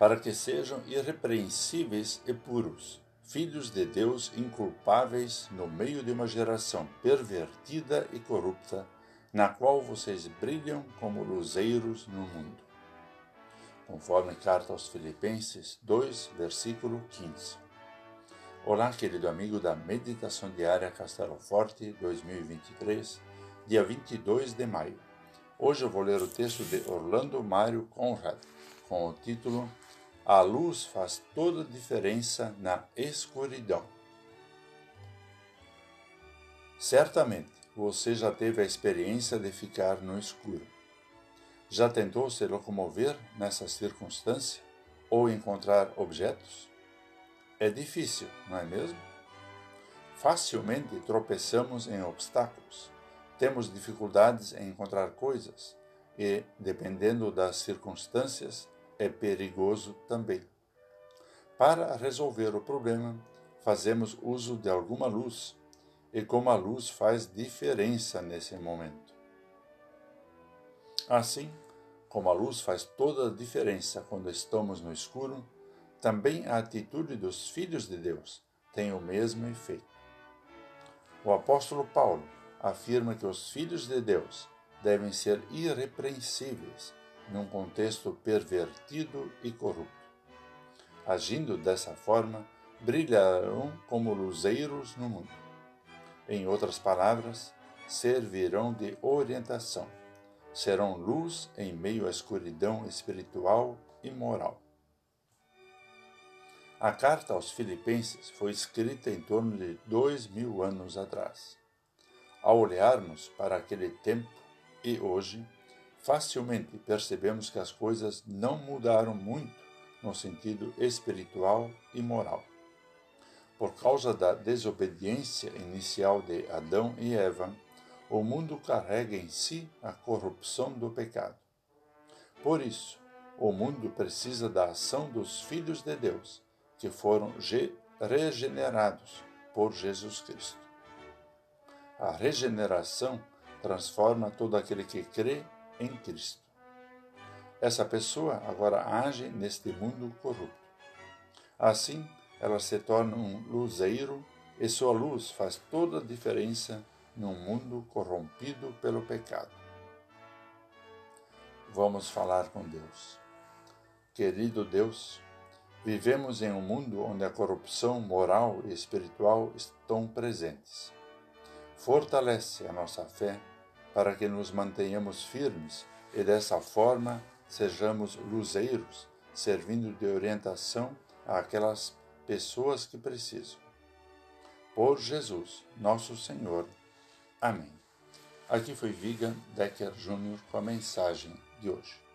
para que sejam irrepreensíveis e puros, filhos de Deus inculpáveis no meio de uma geração pervertida e corrupta, na qual vocês brilham como luzeiros no mundo. Conforme carta aos Filipenses 2, versículo 15. Olá, querido amigo da Meditação Diária Castelo Forte 2023, dia 22 de maio. Hoje eu vou ler o texto de Orlando Mário Conrad, com o título a luz faz toda a diferença na escuridão. Certamente você já teve a experiência de ficar no escuro. Já tentou se locomover nessa circunstância ou encontrar objetos? É difícil, não é mesmo? Facilmente tropeçamos em obstáculos, temos dificuldades em encontrar coisas e, dependendo das circunstâncias, é perigoso também. Para resolver o problema, fazemos uso de alguma luz, e como a luz faz diferença nesse momento. Assim, como a luz faz toda a diferença quando estamos no escuro, também a atitude dos filhos de Deus tem o mesmo efeito. O apóstolo Paulo afirma que os filhos de Deus devem ser irrepreensíveis num contexto pervertido e corrupto. Agindo dessa forma, brilharão como luzeiros no mundo. Em outras palavras, servirão de orientação. Serão luz em meio à escuridão espiritual e moral. A carta aos Filipenses foi escrita em torno de dois mil anos atrás. Ao olharmos para aquele tempo e hoje, facilmente percebemos que as coisas não mudaram muito no sentido espiritual e moral. Por causa da desobediência inicial de Adão e Eva, o mundo carrega em si a corrupção do pecado. Por isso, o mundo precisa da ação dos filhos de Deus, que foram regenerados por Jesus Cristo. A regeneração transforma todo aquele que crê em Cristo. Essa pessoa agora age neste mundo corrupto. Assim, ela se torna um luzeiro e sua luz faz toda a diferença num mundo corrompido pelo pecado. Vamos falar com Deus. Querido Deus, vivemos em um mundo onde a corrupção moral e espiritual estão presentes. Fortalece a nossa fé para que nos mantenhamos firmes e dessa forma sejamos luzeiros, servindo de orientação àquelas pessoas que precisam. Por Jesus, nosso Senhor. Amém. Aqui foi Vigan Decker Jr. com a mensagem de hoje.